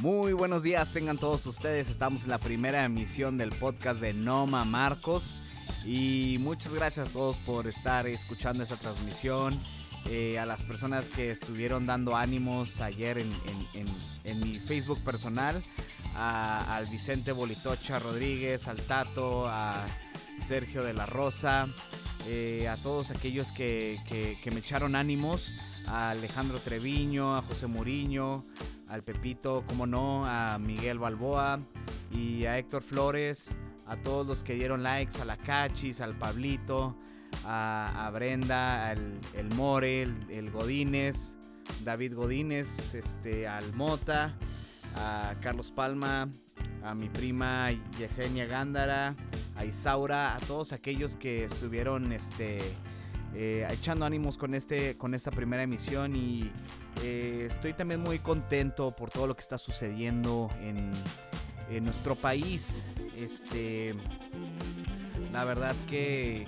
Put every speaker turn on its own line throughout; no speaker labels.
Muy buenos días, tengan todos ustedes. Estamos en la primera emisión del podcast de Noma Marcos. Y muchas gracias a todos por estar escuchando esta transmisión. Eh, a las personas que estuvieron dando ánimos ayer en, mi Facebook personal. al Vicente Bolitocha Rodríguez, al Tato, a Sergio de la Rosa. Eh, a todos aquellos que, que me echaron ánimos. A Alejandro Treviño, a José Muriño, al Pepito, como no, a Miguel Balboa y a Héctor Flores, a todos los que dieron likes, a la Cachis, al Pablito, a, Brenda, al el More, el, Godínez, David Godínez, este, al Mota, a Carlos Palma, a mi prima Yesenia Gándara, a Isaura, a todos aquellos que estuvieron este, eh, echando ánimos con, este, con esta primera emisión y eh, estoy también muy contento por todo lo que está sucediendo en, nuestro país. Este, la verdad que,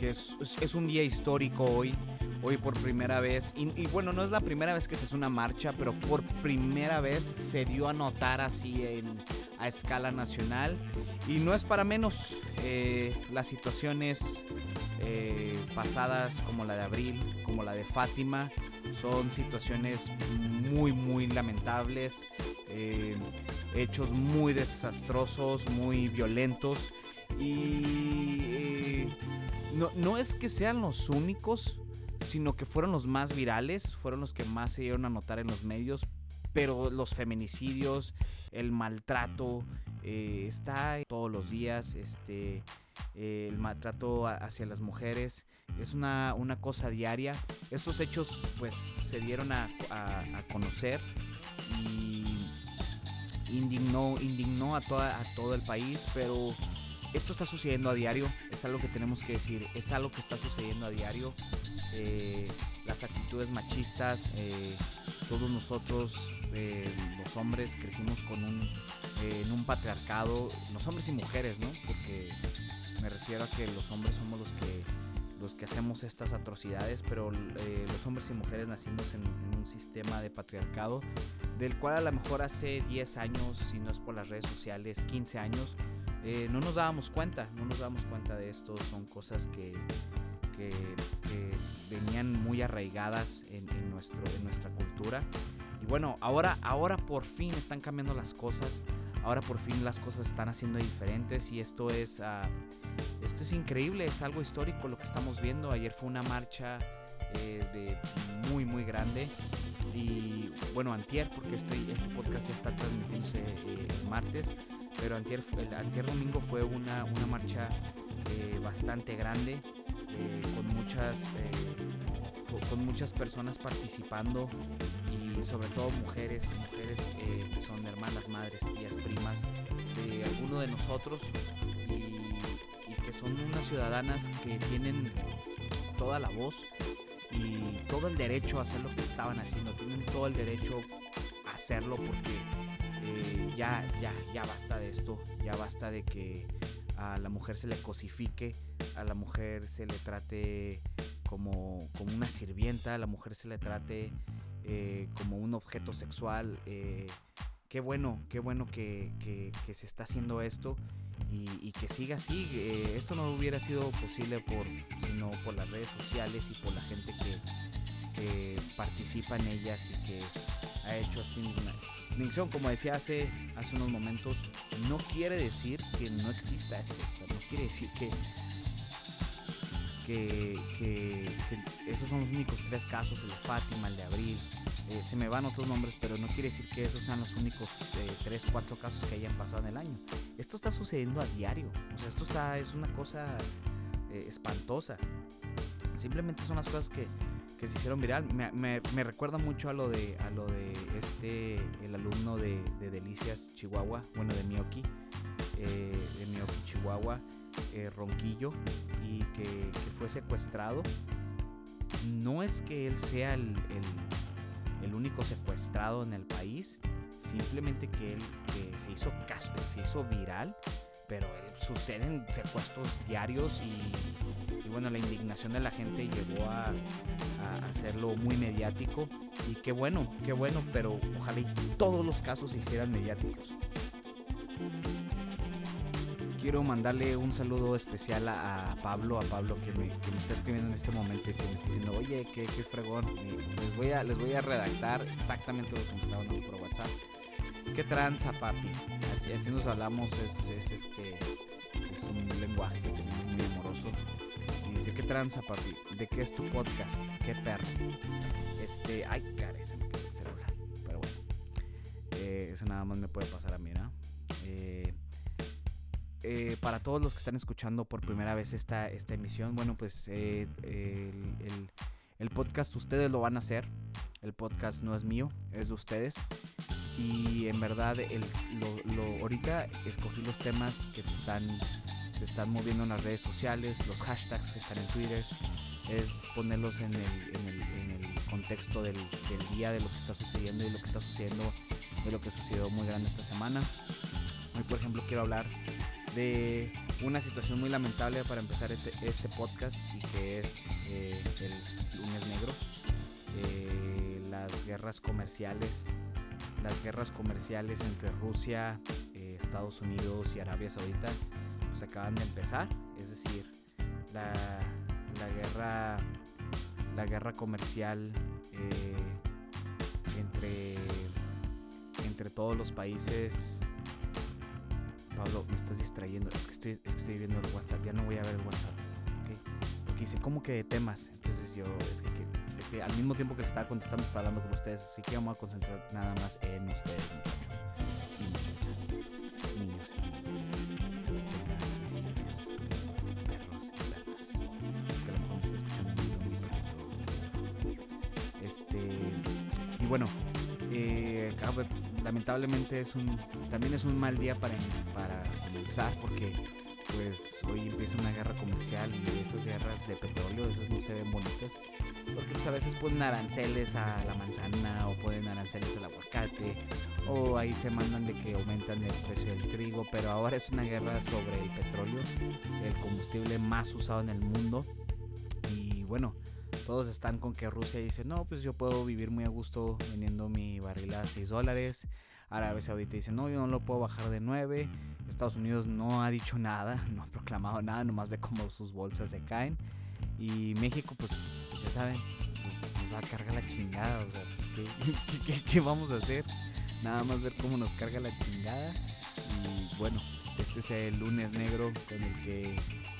es, un día histórico hoy. Hoy por primera vez, y, bueno, no es la primera vez que se hace una marcha, pero por primera vez se dio a notar así a escala nacional. Y no es para menos, eh, las situaciones eh, pasadas como la de Abril, como la de Fátima, son situaciones muy, muy lamentables, eh, hechos muy desastrosos, muy violentos. Y eh, no, no es que sean los únicos, sino que fueron los más virales, fueron los que más se dieron a notar en los medios, pero los feminicidios, el maltrato, eh, está todos los días, este, el maltrato hacia las mujeres, es una, una, cosa diaria. Estos hechos pues se dieron a, conocer y indignó, indignó a, toda, a todo el país, pero esto está sucediendo a diario, es algo que tenemos que decir, es algo que está sucediendo a diario. Eh, las actitudes machistas, eh, todos nosotros, eh, los hombres, crecimos con un, en un patriarcado, los hombres y mujeres, ¿no? Porque me refiero a que los hombres somos los que los que hacemos estas atrocidades, pero los hombres y mujeres nacimos en, un sistema de patriarcado, del cual a lo mejor hace 10 años, si no es por las redes sociales, 15 años, no nos dábamos cuenta, no nos dábamos cuenta de esto, son cosas que, que, venían muy arraigadas en, nuestro, en nuestra cultura. Y bueno, ahora, ahora por fin están cambiando las cosas. Ahora por fin las cosas están haciendo diferentes y esto es, uh, esto es increíble, es algo histórico lo que estamos viendo. Ayer fue una marcha eh, de muy muy grande y bueno antier porque estoy, este podcast ya está transmitiéndose eh, martes, pero antier, el antier domingo fue una, una marcha eh, bastante grande con, muchas, con muchas personas participando y sobre todo mujeres, mujeres que son hermanas, madres, tías, primas de alguno de nosotros y, que son unas ciudadanas que tienen toda la voz y todo el derecho a hacer lo que estaban haciendo, tienen todo el derecho a hacerlo porque eh, ya, ya, ya basta de esto, ya basta de que a la mujer se le cosifique, a la mujer se le trate como, como una sirvienta, la mujer se le trate eh, como un objeto sexual. Eh, qué bueno, qué bueno que, se está haciendo esto y, que siga así. Eh, esto no hubiera sido posible por, sino por las redes sociales y por la gente que, que participa en ellas y que ha hecho esta indignación. Como decía hace, hace unos momentos, no quiere decir que no exista esto. no quiere decir que, que, esos son los únicos tres casos, el de Fátima, el de Abril. Eh, se me van otros nombres, pero no quiere decir que esos sean los únicos eh, tres, cuatro casos que hayan pasado en el año. Esto está sucediendo a diario. O sea, esto está, es una cosa eh, espantosa. Simplemente son las cosas que que se hicieron viral. Me, recuerda mucho a lo de a lo de este el alumno de, Delicias Chihuahua, bueno de Miyoki, eh, de Miyoki Chihuahua, eh, Ronquillo, y que, fue secuestrado. No es que él sea el, el, único secuestrado en el país, simplemente que él se hizo caso, se hizo viral, pero suceden secuestros diarios y bueno, la indignación de la gente llevó a, a, hacerlo muy mediático. Y qué bueno, qué bueno, pero ojalá todos los casos se hicieran mediáticos. Quiero mandarle un saludo especial a, Pablo, a Pablo que me, está escribiendo en este momento y que me está diciendo, oye, qué, qué fregón. Les voy, a, les voy a redactar exactamente lo que me estaban dando por WhatsApp. ¿Qué tranza, papi? Así, así nos hablamos, es, es este es un lenguaje que tenemos muy amoroso. Y dice, ¿qué tranza, papi? ¿De qué es tu podcast? ¿Qué perro? Este, ay, cara, se me quedó el celular. Pero bueno, eh, eso nada más me puede pasar a mí, ¿no? Eh, eh, para todos los que están escuchando por primera vez esta, esta emisión, bueno, pues el, el, podcast ustedes lo van a hacer. El podcast no es mío, es de ustedes y en verdad el, lo, ahorita escogí los temas que se están, se están moviendo en las redes sociales, los hashtags que están en Twitter, es ponerlos en el, en el, en el contexto del, del, día, de lo que está sucediendo y lo que está sucediendo, de lo que sucedió muy grande esta semana. Hoy por ejemplo quiero hablar de una situación muy lamentable para empezar este, este podcast y que es eh, el lunes negro. Eh, las guerras comerciales las guerras comerciales entre Rusia, eh, Estados Unidos y Arabia Saudita pues acaban de empezar. Es decir, la, guerra la guerra comercial entre, entre todos los países. Pablo, me estás distrayendo. Es que estoy, estoy viendo el WhatsApp. Ya no voy a ver el WhatsApp. Porque dice, ¿cómo que de temas? Entonces yo, es que que al mismo tiempo que le estaba contestando, estaba hablando con ustedes. Así que vamos a concentrar nada más en ustedes, muchachos lamentablemente es un, también es un mal día para, para comenzar porque pues hoy empieza una guerra comercial y esas guerras de petróleo, esas no se ven bonitas. Porque pues a veces ponen aranceles a la manzana o ponen aranceles al aguacate o ahí se mandan de que aumentan el precio del trigo, pero ahora es una guerra sobre el petróleo, el combustible más usado en el mundo. Y bueno, todos están con que Rusia dice, no, pues yo puedo vivir muy a gusto vendiendo mi barril a 6 dólares. Arabia Saudita dice, no, yo no lo puedo bajar de 9. Estados Unidos no ha dicho nada, no ha proclamado nada, nomás ve cómo sus bolsas se caen. Y México, pues ya saben, pues, nos va a cargar la chingada. O sea, pues, ¿qué, vamos a hacer? Nada más ver cómo nos carga la chingada. Y bueno, este es el lunes negro con el que,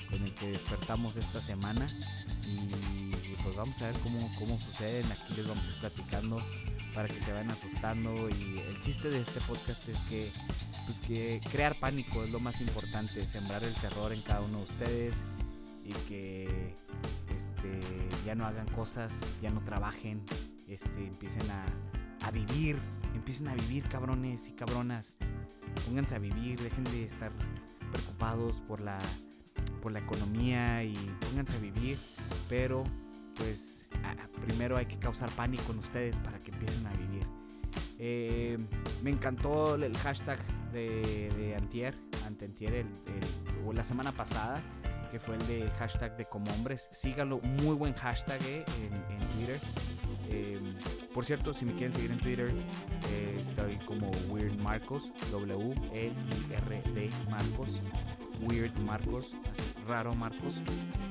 con el que despertamos esta semana. Y pues vamos a ver cómo, cómo suceden. Aquí les vamos a ir platicando para que se vayan asustando. Y el chiste de este podcast es que, pues que crear pánico es lo más importante, sembrar el terror en cada uno de ustedes y que este, ya no hagan cosas, ya no trabajen, este, empiecen a, vivir, empiecen a vivir cabrones y cabronas, pónganse a vivir, dejen de estar preocupados por la, por la economía y pónganse a vivir, pero pues primero hay que causar pánico en ustedes para que empiecen a vivir. Eh, me encantó el hashtag de, de Antier, Antentier, el, la semana pasada que fue el de hashtag de como hombres. Síganlo, muy buen hashtag eh, en, Twitter. Em, por cierto, si me quieren seguir en Twitter, eh, estoy como Weird Marcos, W-E-I-R-D Marcos, Weird Marcos, raro Marcos,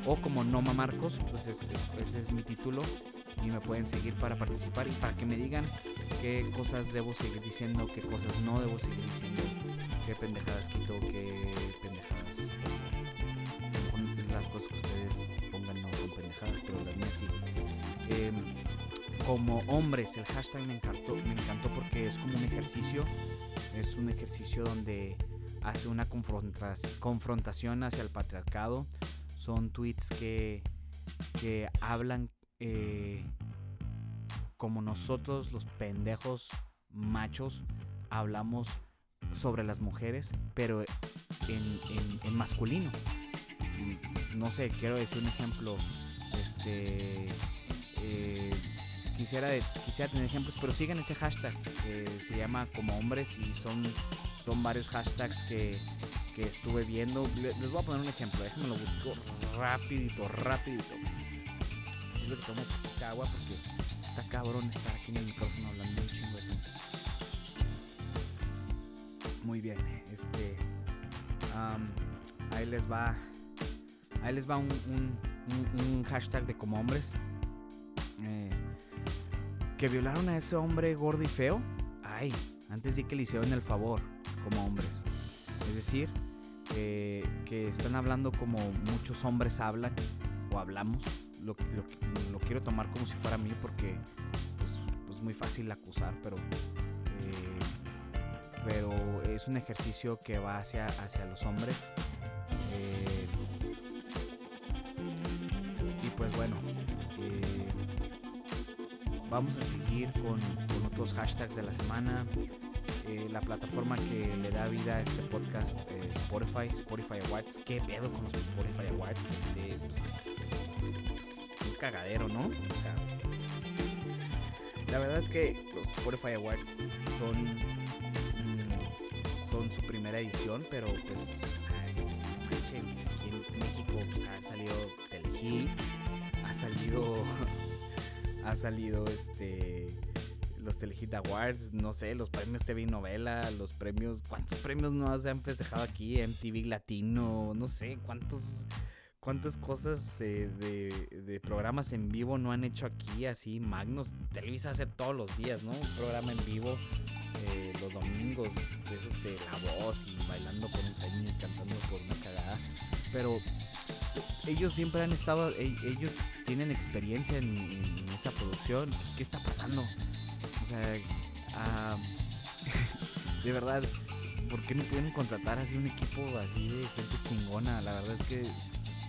o como Noma Marcos, pues ese es mi título y me pueden seguir para participar y para que me digan qué cosas debo seguir diciendo, qué cosas no debo seguir diciendo, qué pendejadas quito, qué pendejadas las cosas que ustedes pongan no son pendejadas, pero las mías sí. Em, como hombres, el hashtag me encantó, me encantó porque es como un ejercicio, es un ejercicio donde hace una confrontación hacia el patriarcado. Son tweets que, que hablan eh, como nosotros los pendejos machos hablamos sobre las mujeres, pero en, en masculino no sé, quiero decir un ejemplo, este, eh, quisiera, quisiera tener ejemplos, pero sigan ese hashtag, que se llama como hombres y son, son varios hashtags que, que estuve viendo. Les voy a poner un ejemplo, déjenme lo busco rapidito, rapidito. Sirve que tomo agua porque está cabrón estar aquí en el micrófono hablando un chingo de tiempo. Muy bien, este. ahí les va. Ahí les va un, un, hashtag de como hombres. Eh, que violaron a ese hombre gordo y feo. Ay, antes de que le hicieron el favor como hombres. Es decir, que están hablando como muchos hombres hablan o hablamos. Lo, lo, quiero tomar como si fuera mí porque pues, pues muy fácil acusar, pero, eh, pero es un ejercicio que va hacia, hacia los hombres. Vamos a seguir con, otros hashtags de la semana. Eh, la plataforma que le da vida a este podcast, eh, Spotify, Spotify Awards. ¿Qué pedo con los Spotify Awards? Este, pues, un cagadero, ¿no? la verdad es que los Spotify Awards son, mm, son su primera edición, pero pues, o sea, en México pues, han salido Telehit, ha salido, ha salido este los Telehit Awards, no sé, los premios TV Novela, los premios, ¿cuántos premios no se han festejado aquí? MTV Latino, no sé, cuántos, cuántas cosas eh, de, programas en vivo no han hecho aquí, así, Magnos, Televisa hace todos los días, ¿no? Un programa en vivo eh, los domingos, de esos de la voz y bailando con un sueño y cantando por una cagada, pero ellos siempre han estado, e, ellos tienen experiencia en, esa producción. ¿Qué, está pasando? O sea, de verdad, ¿por qué no pueden contratar así un equipo así de gente chingona? La verdad es que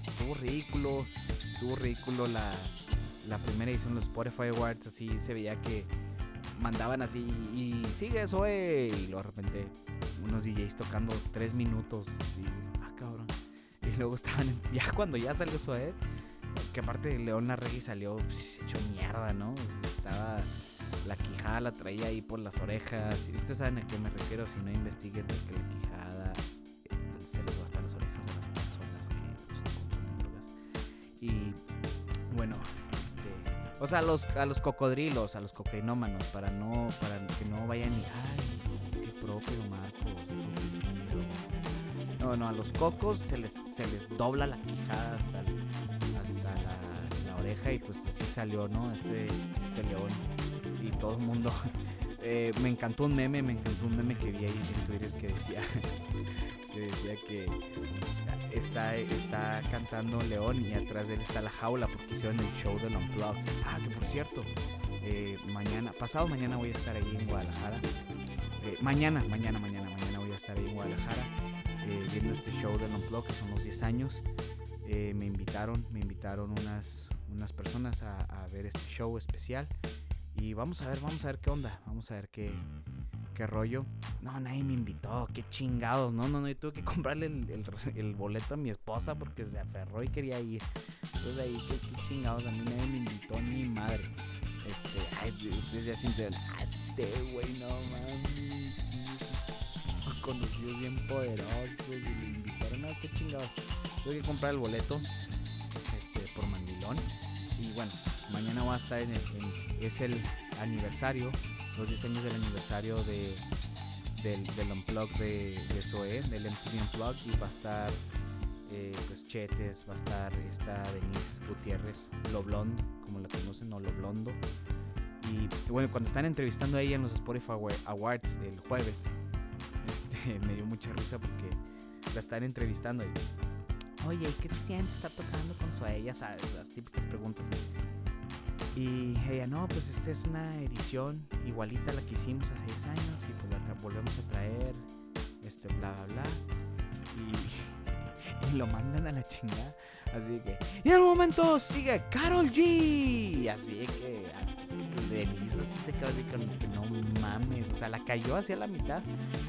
estuvo ridículo, estuvo ridículo la, la primera edición de los Spotify Awards, así se veía que mandaban así y sigue eso, y luego de repente unos DJs tocando tres minutos, así, luego estaban, ya cuando ya salió eso, eh, que aparte León Larregui salió pues, hecho mierda, ¿no? Estaba la quijada la traía ahí por las orejas. Ustedes saben a qué me refiero, si no investiguen que la quijada eh, se les va hasta las orejas a las personas que consumen drogas. Y bueno, este. O sea, a los, a los cocodrilos, a los cocainómanos, para no, para que no vayan y. Ay, qué propio Marcos, No, no, a los cocos se les, se les dobla la quijada hasta, hasta la, la, oreja y pues así salió, ¿no? Este, este león y todo el mundo. Eh, me encantó un meme, me encantó un meme que vi ahí en Twitter que decía que decía que está, está cantando León y atrás de él está la jaula porque hicieron el show del Unplugged. Ah, que por cierto, eh, mañana, pasado mañana voy a estar ahí en Guadalajara. Eh, mañana, mañana, mañana, mañana voy a estar ahí en Guadalajara viendo este show del Unplugged que son los 10 años. me invitaron, me invitaron unas, unas personas a, a ver este show especial. Y vamos a ver, vamos a ver qué onda. Vamos a ver qué, qué rollo. No, nadie me invitó. Qué chingados. No, no, no. Yo tuve que comprarle el, el, boleto a mi esposa porque se aferró y quería ir. Entonces ahí, qué, chingados. A mí nadie me invitó ni madre. Este, ay, ustedes ya sienten, ah, este güey, no mames. Conocidos bien poderosos y le invitaron. No, qué chingados. Tuve que comprar el boleto este, por mandilón. Y bueno, mañana va a estar en, el, es el aniversario, los 10 años del aniversario de, del, del Unplug de, de Zoe, del MTV Unplug, y va a estar eh, pues Chetes, va a estar esta Denise Gutiérrez, Lo Blond, como la conocen, o Lo Blondo. Y bueno, cuando están entrevistando a ella en los Spotify Awards el jueves, este, me dio mucha risa porque la están entrevistando y oye, ¿qué se siente estar tocando con Zoe? Ya sabes, las típicas preguntas. Y ella, no, pues esta es una edición igualita a la que hicimos hace 10 años y pues la volvemos a traer, este, bla, bla, bla. Y, y lo mandan a la chingada. Así que, y en el momento sigue Carol G. Así que, Denise así se quedó así con que no mames. O sea, la cayó hacia la mitad.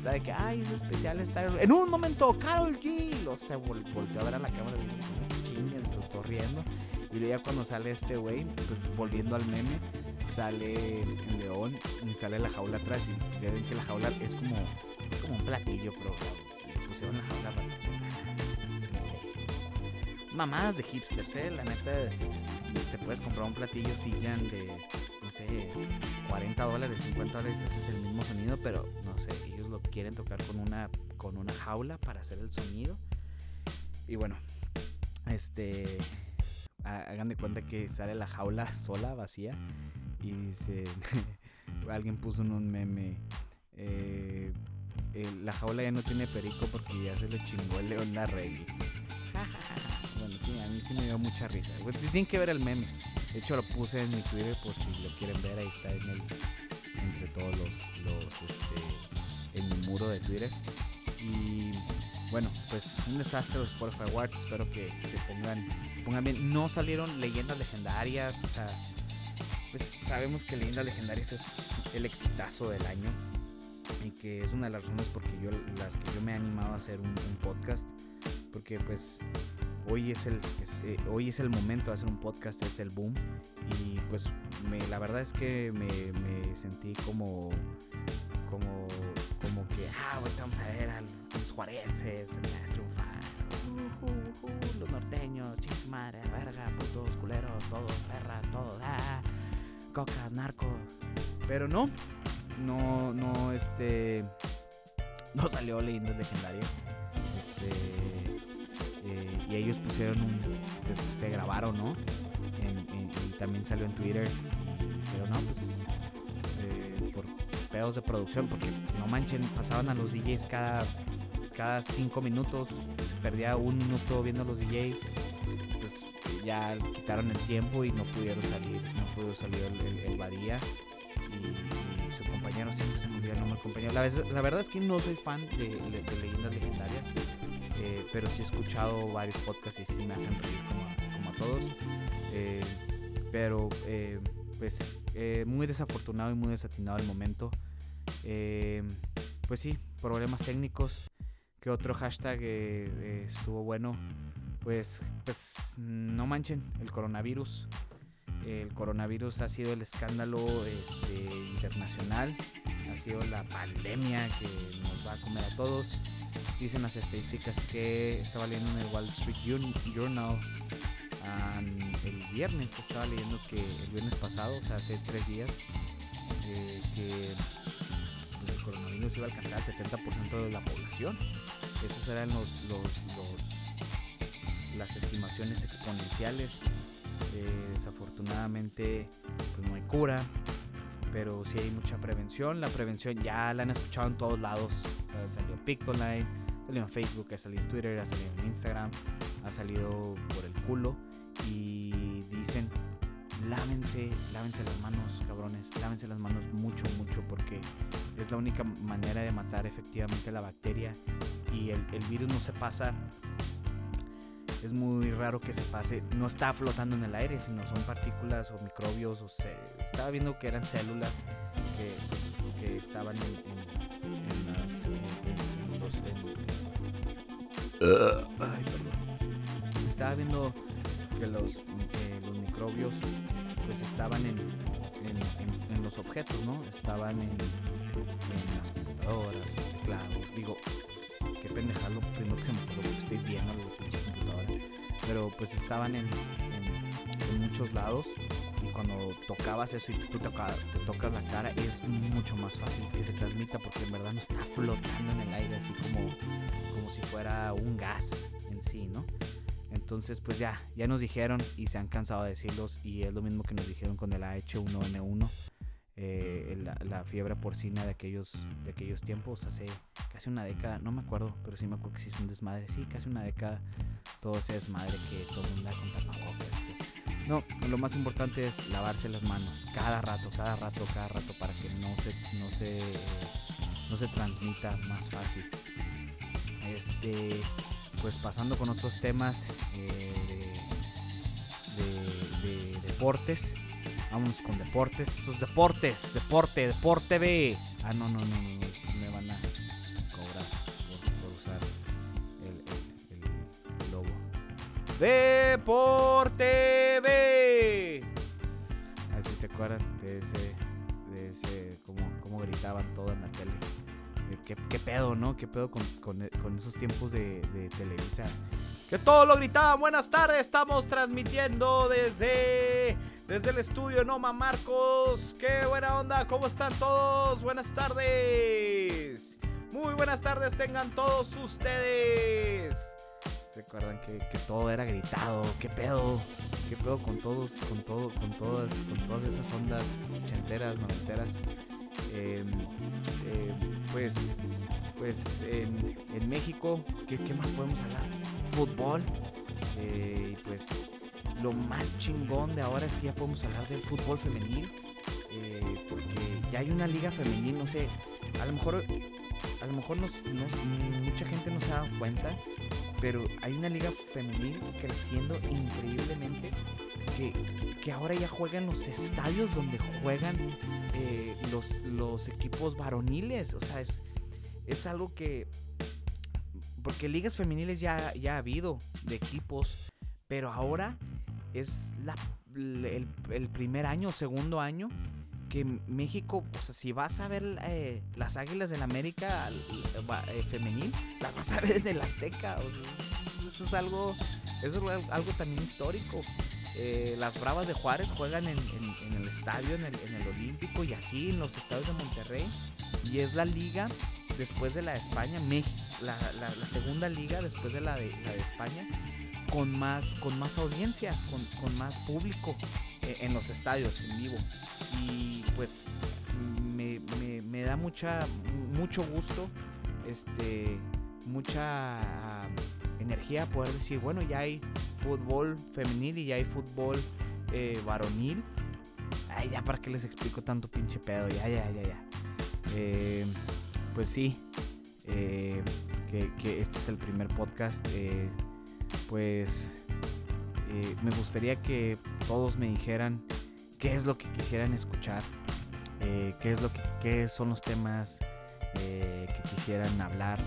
Sabe que, ay, es especial estar. En un momento, Carol G. Lo se volteó a ver a la cámara así, chingas, corriendo. Y luego ya cuando sale este güey, pues volviendo al meme, sale el león y sale la jaula atrás. Y ya ven que la jaula es como, como un platillo, pero pusieron la jaula para que sonara. No sé. Mamadas de hipsters, eh. La neta, te puedes comprar un platillo Sillan de, no sé, 40 dólares, 50 dólares, ese es el mismo sonido, pero no sé, ellos lo quieren tocar con una, con una jaula para hacer el sonido. Y bueno, este, hagan de cuenta que sale la jaula sola, vacía, y dice, alguien puso en un meme, eh, la jaula ya no tiene perico porque ya se lo chingó el león la reggae. Bueno, sí, a mí sí me dio mucha risa. tienen que ver el meme. De hecho, lo puse en mi Twitter por si lo quieren ver. Ahí está entre todos los, este, en mi muro de Twitter. Y bueno, pues un desastre los Spotify Awards. Espero que se pongan, pongan bien. No salieron leyendas legendarias. O sea, pues sabemos que leyendas legendarias es el exitazo del año y que es una de las razones porque yo las que yo me he animado a hacer un, podcast porque pues hoy es el eh, hoy es el momento de hacer un podcast es el boom y pues la verdad es que me, sentí como como como que ah ahorita vamos a ver a los juarenses a triunfar los norteños chis madre verga putos culeros todos perras todos ah, cocas narcos pero no no, no, este, no salió leyendas legendarias. Este, y ellos pusieron un, pues se grabaron, ¿no? y también salió en Twitter y dijeron, no, pues, eh, por pedos de producción, porque no manchen, pasaban a los DJs cada, cada cinco minutos, se perdía un minuto viendo a los DJs, pues ya quitaron el tiempo y no pudieron salir, no pudo salir el, el, Badía y, su compañero, siempre se me olvida el nombre del compañero. La, verdad es que no soy fan de, leyendas legendarias, eh, pero sí he escuchado varios podcasts y sí me hacen reír como a, todos. Eh, pero eh, pues muy desafortunado y muy desatinado el momento. pues sí, problemas técnicos. Que otro hashtag estuvo bueno? Pues, pues no manchen, el coronavirus el coronavirus ha sido el escándalo este, internacional, ha sido la pandemia que nos va a comer a todos. Dicen las estadísticas que estaba leyendo en el Wall Street Journal el viernes, estaba leyendo que el viernes pasado, o sea, hace tres días, eh, que el coronavirus iba a alcanzar el 70% de la población. Esas eran los, las estimaciones exponenciales desafortunadamente pues no hay cura, pero sí hay mucha prevención. La prevención ya la han escuchado en todos lados. Ha salido Pictoline, ha salido en Facebook, ha salido en Twitter, ha salido en Instagram, ha salido por el culo. Y dicen, lávense, lávense las manos, cabrones, lávense las manos mucho, mucho, porque es la única manera de matar efectivamente la bacteria. Y el virus no se pasa es muy raro que se pase, no está flotando en el aire, sino son partículas o microbios, o se, estaba viendo que eran células que, pues, estaban en, las, los, ay, perdón. Estaba viendo que los, eh, los microbios pues estaban en, los objetos, ¿no? Estaban en, en las computadoras, los teclados. Digo, qué pendejado lo primero que se me ocurrió porque estoy viendo la pinche computadora. Pero pues estaban en, en, muchos lados y cuando tocabas eso y tú te, te, tocas la cara es mucho más fácil que se transmita porque en verdad no está flotando en el aire así como, como si fuera un gas en sí, ¿no? Entonces pues ya, ya nos dijeron y se han cansado de decirlos y es lo mismo que nos dijeron con el H1N1 eh, la, fiebre porcina de aquellos, de aquellos tiempos, hace casi una década, no me acuerdo, pero sí me acuerdo que sí es un desmadre, sí, casi una década, todo ese desmadre que todo el mundo da con tapabocas. No, lo más importante es lavarse las manos cada rato, cada rato, cada rato para que no se, no se, no se transmita más fácil. Este, pues pasando con otros temas eh, de deportes. Vámonos con deportes. Estos deportes, deporte, deporte B. Ah, no, no, no, no, me van a cobrar por, usar el, el, logo. Deporte B. Así se acuerdan de ese, de ese, como, como gritaban todo en la tele. ¿qué, pedo, no? ¿Qué pedo con, esos tiempos de, de? Que todo lo gritaban. Buenas tardes, estamos transmitiendo desde, desde el estudio Noma Marcos. ¡Qué buena onda! ¿Cómo están todos? Buenas tardes. Muy buenas tardes tengan todos ustedes. ¿Se acuerdan que, todo era gritado? ¿Qué pedo? ¿Qué pedo con todos, con todo, con todas, con todas esas ondas ochenteras, noventeras? Em, em, pues, pues en, México, ¿qué, más podemos hablar? Fútbol. Eh, pues lo más chingón de ahora es que ya podemos hablar del fútbol femenil. Eh, porque ya hay una liga femenil, no sé, a lo mejor a lo mejor mucha gente no se ha dado cuenta, pero hay una liga femenil creciendo increíblemente que, que ahora ya juegan los estadios donde juegan eh, los, los equipos varoniles. O sea, es, es algo que... Porque ligas femeniles ya, ya ha habido de equipos, pero ahora es la, el, el primer año, segundo año que México, o sea, si vas a ver eh, las Águilas del América eh, femenil, las vas a ver en el Azteca. O sea, eso es algo, eso es algo también histórico. Eh, las Bravas de Juárez juegan en, el estadio, en el, Olímpico y así en los estadios de Monterrey. Y es la liga después de la de España, México, la, segunda liga después de la de, la de España con más, con más audiencia, con, con más público en los estadios en vivo. Y pues me, me, da mucha, mucho gusto, este, mucha energía poder decir, bueno, ya hay fútbol femenil y ya hay fútbol eh, varonil. Ay, ya para qué les explico tanto pinche pedo, ya, ya, ya, ya. Eh, pues sí, eh, que, que, este es el primer podcast. Pues me gustaría que todos me dijeran qué es lo que quisieran escuchar, eh, qué, es lo que, qué son los temas eh, que quisieran hablar,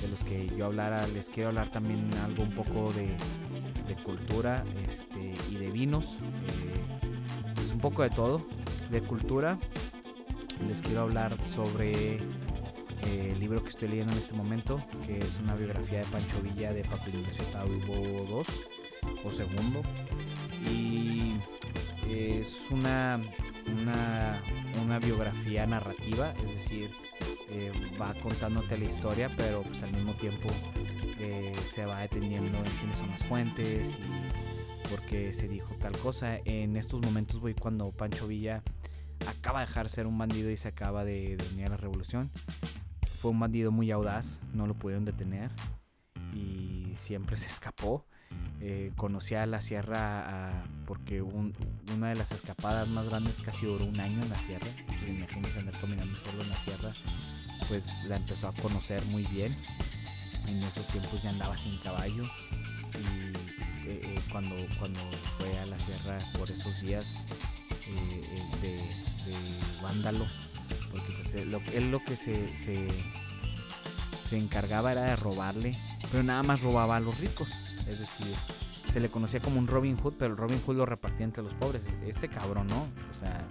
de los que yo hablara. Les quiero hablar también algo un poco de, cultura este, y de vinos, eh, pues un poco de todo, de cultura. Les quiero hablar sobre el libro que estoy leyendo en este momento, que es una biografía de Pancho Villa de Paco Ignacio Taubo II o segundo. Y es una, una, biografía narrativa, es decir, eh, va contándote la historia, pero pues al mismo tiempo eh, se va deteniendo en quiénes son las fuentes y por qué se dijo tal cosa. En estos momentos voy cuando Pancho Villa acaba de dejar ser un bandido y se acaba de, de unir a la revolución. Fue un bandido muy audaz, no lo pudieron detener y siempre se escapó. Eh, conocía la sierra porque una de las escapadas más grandes casi duró un año en la sierra. Entonces imagínense andar caminando solo en la sierra. Pues la empezó a conocer muy bien. En esos tiempos ya andaba sin caballo. Y eh, eh, cuando, cuando fue a la sierra por esos días de, vándalo, porque pues, él, lo que se, se, se encargaba era de robarle, pero nada más robaba a los ricos es decir, se le conocía como un Robin Hood, pero el Robin Hood lo repartía entre los pobres. Este cabrón, ¿no? O sea,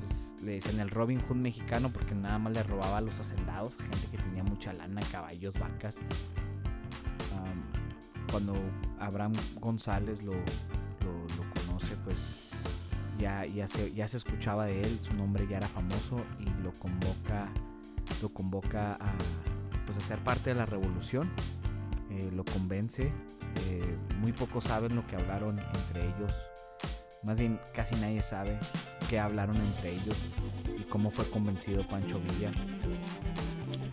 pues le decían el Robin Hood mexicano porque nada más le robaba a los hacendados, gente que tenía mucha lana, caballos, vacas. cuando Abraham González lo, conoce, pues ya, ya, se, ya se escuchaba de él, su nombre ya era famoso y lo convoca, lo convoca a, pues, a ser parte de la revolución. Eh, lo convence eh, muy pocos saben lo que hablaron entre ellos. Más bien, casi nadie sabe qué hablaron entre ellos y cómo fue convencido Pancho Villa.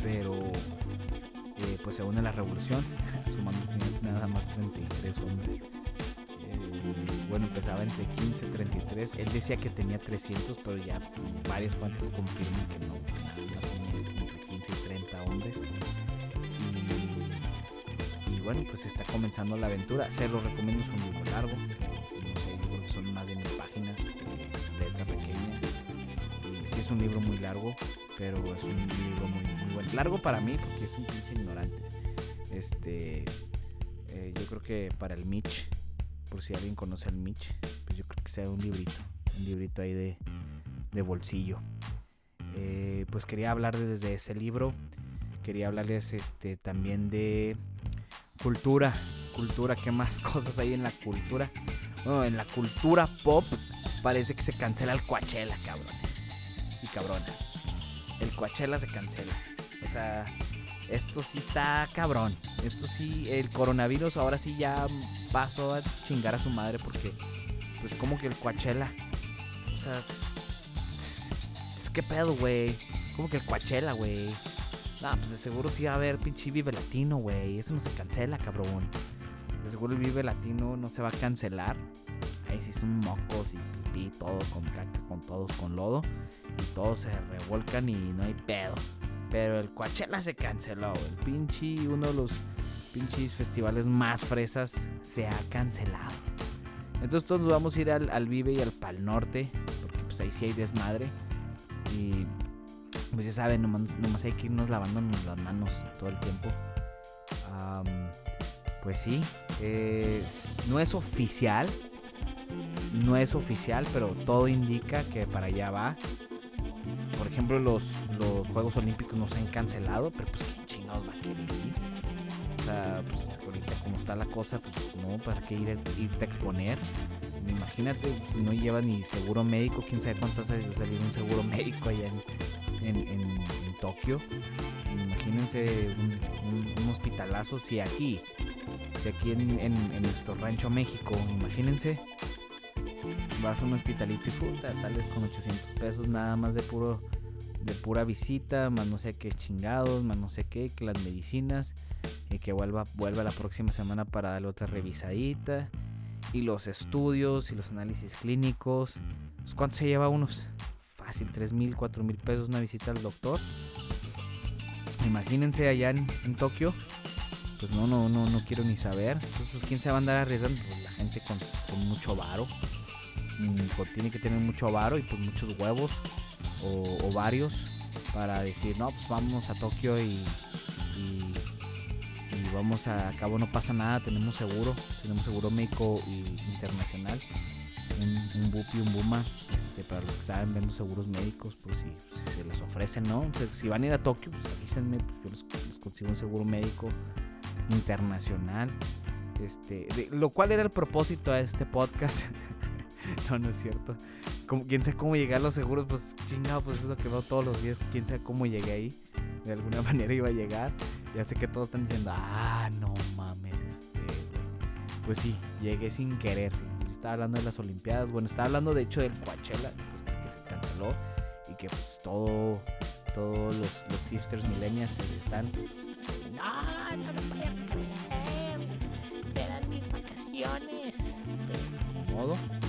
Pero, eh, pues se une la revolución, sumando nada más 33 hombres. Bueno, empezaba entre 15 y 33. Él decía que tenía 300, pero ya varias fuentes confirman que no, más entre 15 y 30 hombres bueno, pues está comenzando la aventura. Se los recomiendo, es un libro largo. No sé, yo creo que son más de mil páginas, letra pequeña. Y sí es un libro muy largo, pero es un libro muy, muy bueno. Largo para mí, porque es un pinche ignorante. Este, eh, yo creo que para el Mitch, por si alguien conoce al Mitch, pues yo creo que sea un librito, un librito ahí de, de bolsillo. Eh, pues quería hablar desde ese libro quería hablarles este también de cultura, cultura, ¿qué más cosas hay en la cultura? Bueno, en la cultura pop parece que se cancela el Coachella, cabrones y cabronas. El Coachella se cancela. O sea, esto sí está cabrón. Esto sí, el coronavirus ahora sí ya pasó a chingar a su madre porque, pues, como que el Coachella. O sea, es que pedo, güey. Como que el Coachella, güey. No, pues de seguro sí va a haber pinche Vive Latino, güey. Eso no se cancela, cabrón. De seguro el Vive Latino no se va a cancelar. Ahí sí son mocos y pipí, todo con caca, con todos con lodo. Y todos se revuelcan y no hay pedo. Pero el Coachella se canceló, El pinche, uno de los pinches festivales más fresas se ha cancelado. Entonces todos nos vamos a ir al, Vive y al Pal Norte. Porque pues ahí sí hay desmadre. Y pues ya saben, nomás, hay que irnos lavando las manos todo el tiempo. pues sí, no es oficial. No es oficial, pero todo indica que para allá va por ejemplo, los, los Juegos Olímpicos no se han cancelado, pero pues quién chingados va a querer ir. O sea, pues ahorita como está la cosa, pues no, ¿para qué ir, irte a exponer? Imagínate, pues, no lleva ni seguro médico, quién sabe cuánto hace salir un seguro médico allá en, en, Tokio. Imagínense un, hospitalazo si aquí, si aquí en, en, nuestro rancho México, imagínense vas a un hospitalito y puta, sales con 800 pesos nada más de puro de pura visita, más no sé qué chingados, más no sé qué, que las medicinas, y que vuelva, vuelva la próxima semana para darle otra revisadita, y los estudios y los análisis clínicos. Pues, ¿Cuánto se lleva unos? Fácil, 3 mil, 4 mil pesos una visita al doctor. Imagínense allá en, Tokio. Pues no, no, no, no quiero ni saber. Entonces, pues, ¿quién se va a andar arriesgando? Pues la gente con, mucho varo. Pues, tiene que tener mucho varo y pues muchos huevos o, varios para decir, no, pues vamos a Tokio y, y, vamos a, cabo no pasa nada, tenemos seguro, tenemos seguro médico y internacional, un, un BUP y un BUMA, este, para los que saben, vendo seguros médicos, pues si, se les ofrecen, ¿no? si van a ir a Tokio, pues avísenme, pues yo les consigo un seguro médico internacional. Este, lo cual era el propósito de este podcast. no, no es cierto. Como, quién sabe cómo llegar a los seguros, pues chingado, pues es lo que veo todos los días. Quién sabe cómo llegué ahí. De alguna manera iba a llegar. Ya sé que todos están diciendo, ah, no mames, este, Pues sí, llegué sin querer. Estaba hablando de las Olimpiadas. Bueno, estaba hablando de hecho del Coachella, pues, que, se canceló. Y que pues todo, todos los, los hipsters millennials están. Pues, no, no lo puedo creer. Eran mis vacaciones. Pero, de modo.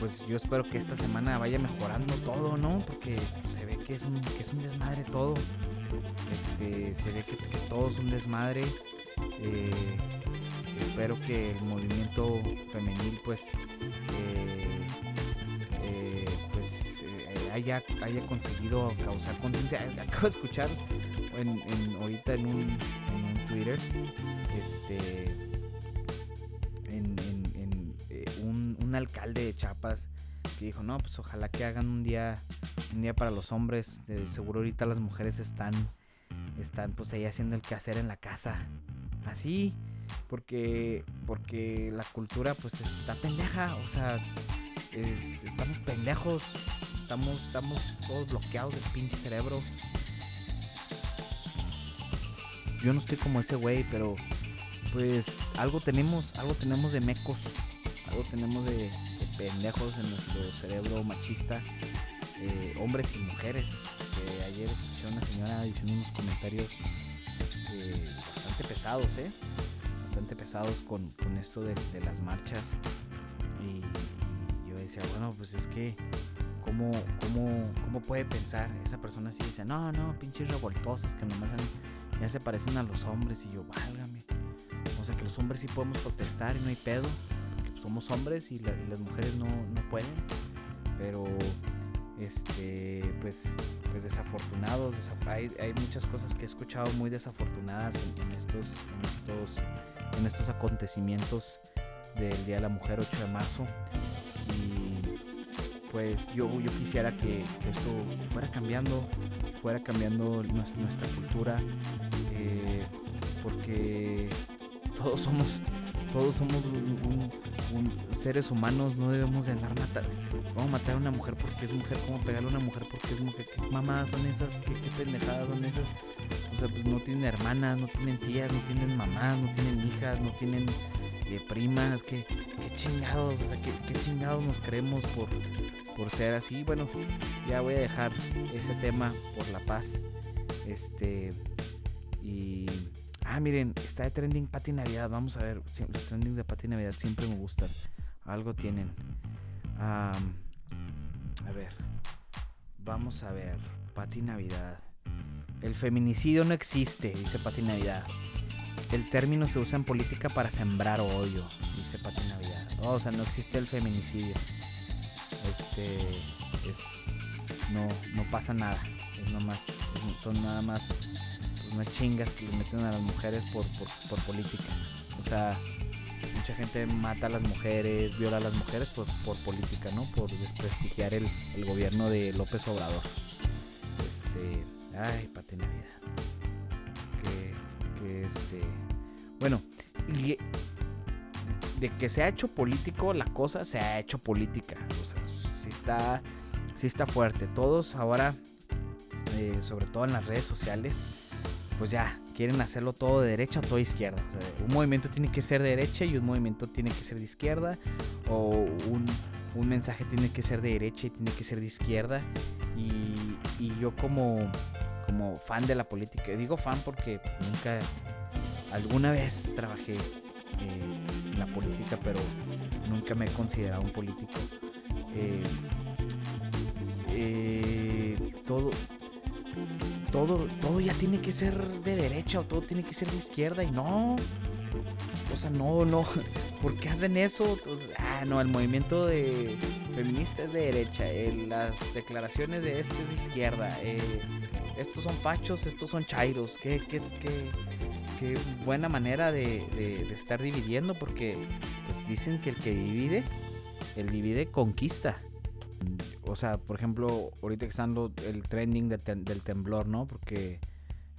Pues yo espero que esta semana vaya mejorando todo, ¿no? Porque se ve que es un, que es un desmadre todo. Este, se ve que, todo es un desmadre. Eh, espero que el movimiento femenil pues eh, eh, pues haya, haya conseguido causar conciencia. Acabo de escuchar en, ahorita en un, en un Twitter este un alcalde de Chiapas que dijo, no, pues ojalá que hagan un día, un día para los hombres. seguro ahorita las mujeres están, están pues ahí haciendo el quehacer en la casa. Así, porque, porque la cultura pues está pendeja, o sea, estamos pendejos, estamos, estamos todos bloqueados del pinche cerebro. Yo no estoy como ese güey, pero pues algo tenemos, algo tenemos de mecos algo tenemos de, pendejos en nuestro cerebro machista, eh, hombres y mujeres. ayer escuché a una señora diciendo unos comentarios eh, bastante pesados, ¿eh? Bastante pesados con, esto de, las marchas. Y, yo decía, bueno, pues es que, ¿cómo, cómo, cómo puede pensar? Esa persona así dice, no, no, pinches revoltosos que nomás ya se parecen a los hombres. Y yo, válgame. O sea que los hombres sí podemos protestar y no hay pedo somos hombres y, las mujeres no, pueden, pero este pues pues desafortunados hay, muchas cosas que he escuchado muy desafortunadas en, estos en estos en estos acontecimientos del día de la mujer 8 de marzo. Y pues yo, yo quisiera que, esto fuera cambiando, fuera cambiando nuestra cultura, eh, porque todos somos, todos somos seres humanos, no debemos de andar matando. ¿Cómo matar a una mujer porque es mujer? ¿Cómo pegarle a una mujer porque es mujer? ¿Qué mamadas son esas? ¿Qué, qué pendejadas son esas? O sea, pues no tienen hermanas, no tienen tías, no tienen mamás, no tienen hijas, no tienen eh, primas. ¿Qué, qué chingados? O sea, ¿qué, qué chingados nos creemos por, por ser así? Bueno, ya voy a dejar ese tema por la paz. Este. Y. Ah, miren, está de trending Pati Navidad. Vamos a ver. Los trendings de Pati Navidad siempre me gustan. Algo tienen. a ver. Vamos a ver. Pati Navidad. El feminicidio no existe, dice Pati Navidad. El término se usa en política para sembrar odio, dice Pati Navidad. o sea, no existe el feminicidio. Este. Es. No, no pasa nada. Es nomás. Son nada más unas chingas que le meten a las mujeres por, política. O sea, mucha gente mata a las mujeres, viola a las mujeres por, política, ¿no? Por desprestigiar el, gobierno de López Obrador. Este. Ay, pate Navidad. Que, que este. Bueno, y de que se ha hecho político, la cosa se ha hecho política. O sea, sí está, sí está fuerte. Todos ahora, eh, sobre todo en las redes sociales, pues ya, quieren hacerlo todo de derecha o todo de izquierda. un movimiento tiene que ser de derecha y un movimiento tiene que ser de izquierda. O un, mensaje tiene que ser de derecha y tiene que ser de izquierda. Y, yo como, como fan de la política, digo fan porque nunca, alguna vez trabajé eh, en la política, pero nunca me he considerado un político. Eh, eh, todo, todo, todo ya tiene que ser de derecha o todo tiene que ser de izquierda y no. O sea, no, no. ¿Por qué hacen eso? ah, no, el movimiento de feminista es de derecha. las declaraciones de este es de izquierda. Eh, estos son fachos, estos son chairos. Qué, qué, qué, qué buena manera de, de, estar dividiendo porque pues dicen que el que divide, el divide conquista o sea, por ejemplo, ahorita que están el trending del temblor, ¿no? Porque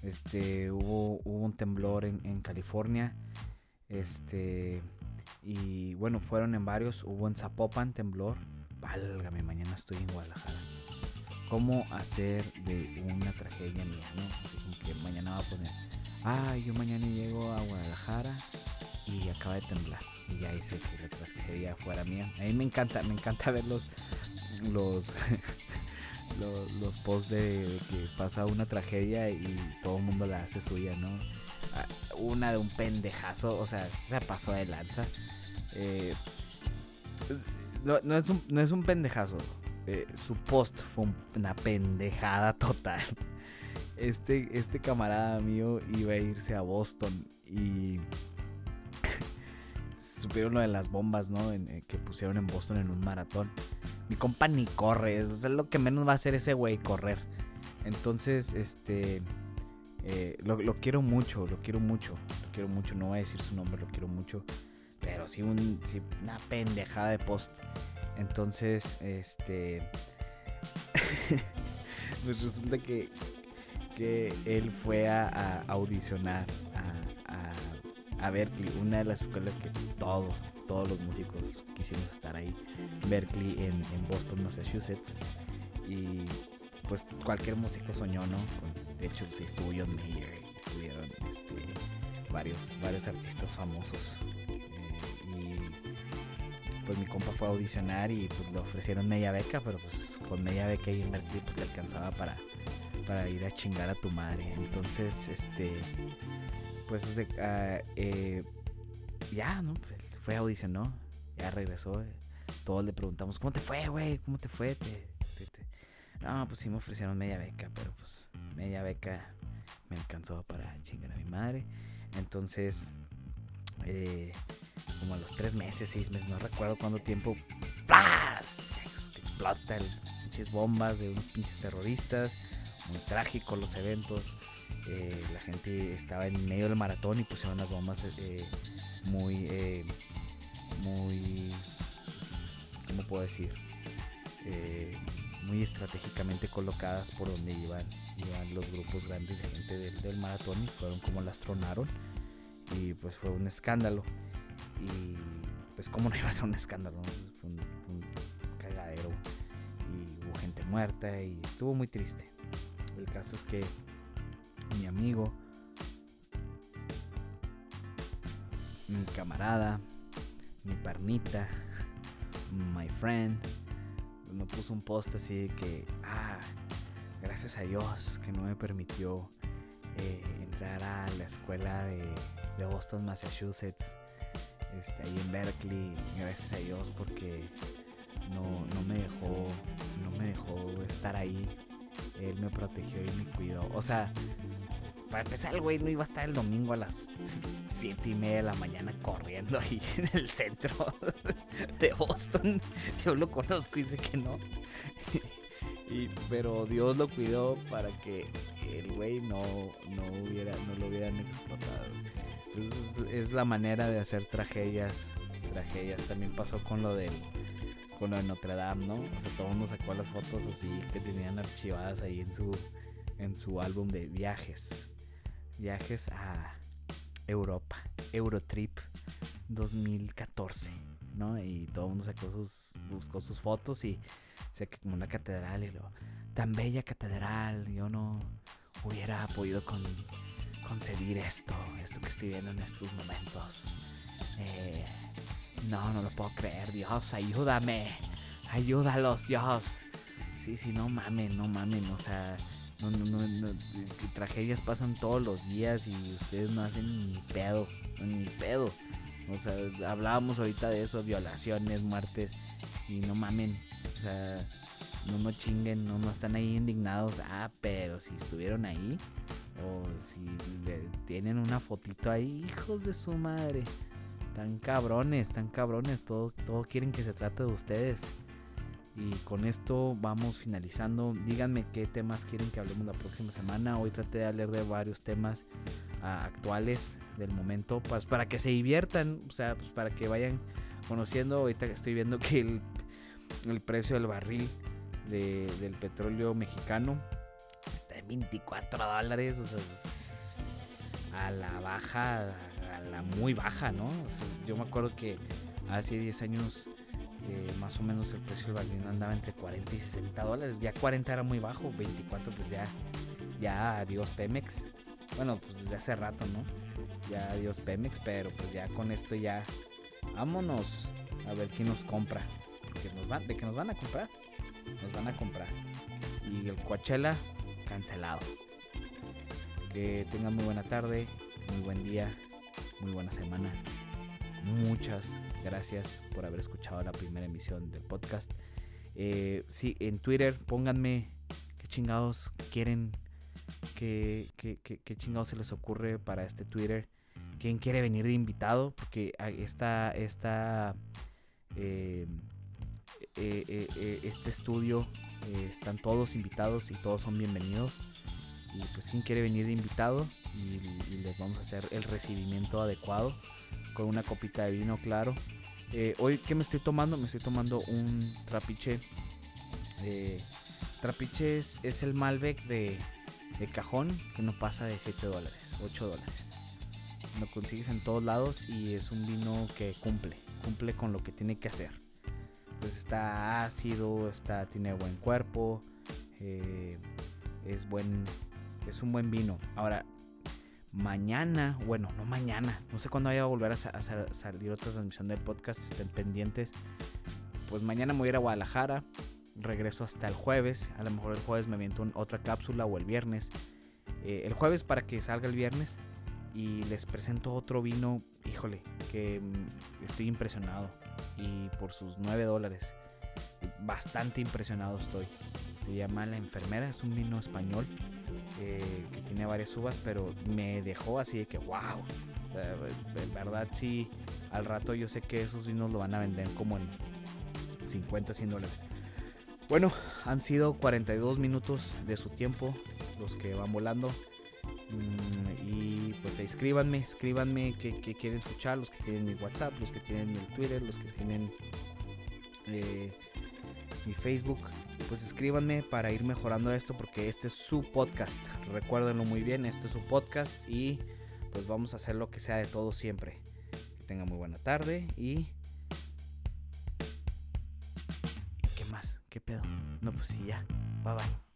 este hubo, un temblor en, California. Este y bueno, fueron en varios, hubo en Zapopan temblor. Válgame, mañana estoy en Guadalajara. ¿Cómo hacer de una tragedia mía, no? Así que mañana va a poner, ah, yo mañana llego a Guadalajara y acaba de temblar. Y que la tragedia fuera mía. A mí me encanta, me encanta ver los, los, los, posts de que pasa una tragedia y todo el mundo la hace suya, ¿no? Ah, una de un pendejazo, o sea, se pasó de lanza. Eh, no, es un, no es un pendejazo. Eh, su post fue una pendejada total. Este, este camarada mío iba a irse a Boston y supieron lo de las bombas, ¿no? Eh, que pusieron en Boston en un maratón. Mi compa ni corre, es lo que menos va a hacer ese güey, correr. Entonces, este... Eh, lo, quiero mucho, lo quiero mucho, lo quiero mucho, no voy a decir su nombre, lo quiero mucho. Pero sí, un, una pendejada de post. Entonces, este... pues resulta que, que él fue a, audicionar a Berkeley, una de las escuelas que todos, todos los músicos quisimos estar ahí. Berkeley en, Boston, Massachusetts. Y pues cualquier músico soñó, ¿no? De hecho, sí estuvo John estuvieron este, varios, varios artistas famosos. Eh, y pues mi compa fue a audicionar y pues le ofrecieron media beca, pero pues con media beca ahí en Berkeley pues te alcanzaba para, para ir a chingar a tu madre. Entonces, este pues uh, eh, ya, ¿no? Pues, fue audicionó, ya regresó. Todos le preguntamos, ¿cómo te fue, güey? ¿Cómo te fue? No, pues sí me ofrecieron media beca, pero pues media beca me alcanzó para chingar a mi madre. Entonces, eh, como a los tres meses, seis meses, no recuerdo cuánto tiempo, ¡plas! Explota el pinches bombas de unos pinches terroristas. Muy trágico los eventos. Eh, la gente estaba en medio del maratón y pusieron las bombas eh, muy, eh, muy, ¿cómo puedo decir? muy estratégicamente colocadas por donde iban, iban los grupos grandes de gente del, maratón y fueron como las tronaron y pues fue un escándalo y pues como no iba a ser un escándalo, fue un, cagadero y hubo gente muerta y estuvo muy triste. El caso es que mi amigo, mi camarada, mi parnita, my friend, me puso un post así de que, ah, gracias a Dios que no me permitió eh, entrar a la escuela de, Boston, Massachusetts, este, ahí en Berkeley, gracias a Dios porque no, no me dejó, no me dejó estar ahí. Él me protegió y me cuidó. O sea, para empezar, el güey no iba a estar el domingo a las 7 y media de la mañana corriendo ahí en el centro de Boston. Yo lo conozco y sé que no. Y, pero Dios lo cuidó para que el güey no, no, hubiera, no lo hubieran explotado. Pues es, la manera de hacer tragedias. Tragedias. También pasó con lo del con lo de Notre Dame, ¿no? O sea, todo el mundo sacó las fotos así que tenían archivadas ahí en su en su álbum de viajes viajes a Europa, Eurotrip 2014, ¿no? Y todo el mundo sacó sus, buscó sus fotos y se como una catedral y lo, tan bella catedral, yo no hubiera podido con, concebir esto, esto que estoy viendo en estos momentos. Eh, no, no lo puedo creer, Dios, ayúdame, ayúdalos, Dios. Sí, sí, no mamen, no mamen, o sea, no, no, no, tragedias pasan todos los días y ustedes no hacen ni pedo, ni pedo. O sea, hablábamos ahorita de eso, violaciones, muertes, y no mamen. O sea, no no chinguen, no, no están ahí indignados. Ah, pero si estuvieron ahí, o si tienen una fotito ahí, hijos de su madre. Tan cabrones, tan cabrones, todo, todo quieren que se trate de ustedes. Y con esto vamos finalizando. Díganme qué temas quieren que hablemos la próxima semana. Hoy traté de hablar de varios temas ah, actuales del momento pues, para que se diviertan, o sea, pues, para que vayan conociendo. Ahorita estoy viendo que el, precio del barril del petróleo mexicano está en 24 dólares, o sea, pues, a la baja, la muy baja, ¿no? yo me acuerdo que hace 10 años más o menos el precio del barril andaba entre 40 y 60 dólares. Ya 40 era muy bajo, 24 pues ya, ya adiós Pemex. Bueno, pues desde hace rato, ¿no? Ya adiós Pemex, pero pues ya con esto ya vámonos a ver quién nos compra. Porque de que nos van a comprar, nos van a comprar. Y el Coachella cancelado. Que tengan muy buena tarde, muy buen día, muy buena semana. Muchas gracias por haber escuchado la primera emisión del podcast. Eh, sí, en Twitter pónganme qué chingados quieren, qué, qué, chingados se les ocurre para este Twitter. ¿Quién quiere venir de invitado? Porque esta, esta, eh, eh, este estudio están todos invitados y todos son bienvenidos. Y pues quien quiere venir de invitado y les vamos a hacer el recibimiento adecuado con una copita de vino, claro. Eh, hoy, ¿qué me estoy tomando? Me estoy tomando un trapiche. Eh, trapiche es, el Malbec de, cajón que no pasa de 7 dólares, 8 dólares. Lo consigues en todos lados y es un vino que cumple, cumple con lo que tiene que hacer. Pues está ácido, está, tiene buen cuerpo, eh, es buen, es un buen vino. Ahora, mañana, bueno, no mañana, no sé cuándo vaya a volver a, salir otra transmisión del podcast, estén pendientes. Pues mañana me voy a ir a Guadalajara, regreso hasta el jueves, a lo mejor el jueves me aviento otra cápsula o el viernes. Eh, el jueves para que salga el viernes y les presento otro vino, híjole, que mm, estoy impresionado y por sus 9 dólares. Bastante impresionado estoy. Se llama La Enfermera, es un vino español que tiene varias uvas, pero me dejó así de que, wow. En verdad, sí, al rato yo sé que esos vinos lo van a vender como en 50, 100 dólares. Bueno, han sido 42 minutos de su tiempo los que van volando. Mm, y pues escríbanme, escríbanme que, quieren escuchar, los que tienen mi WhatsApp, los que tienen el Twitter, los que tienen eh, mi Facebook. Pues escríbanme para ir mejorando esto porque este es su podcast. Recuérdenlo muy bien, este es su podcast y pues vamos a hacer lo que sea de todo siempre. Que tengan muy buena tarde y... ¿Qué más? ¿Qué pedo? No, pues sí, ya. Bye bye.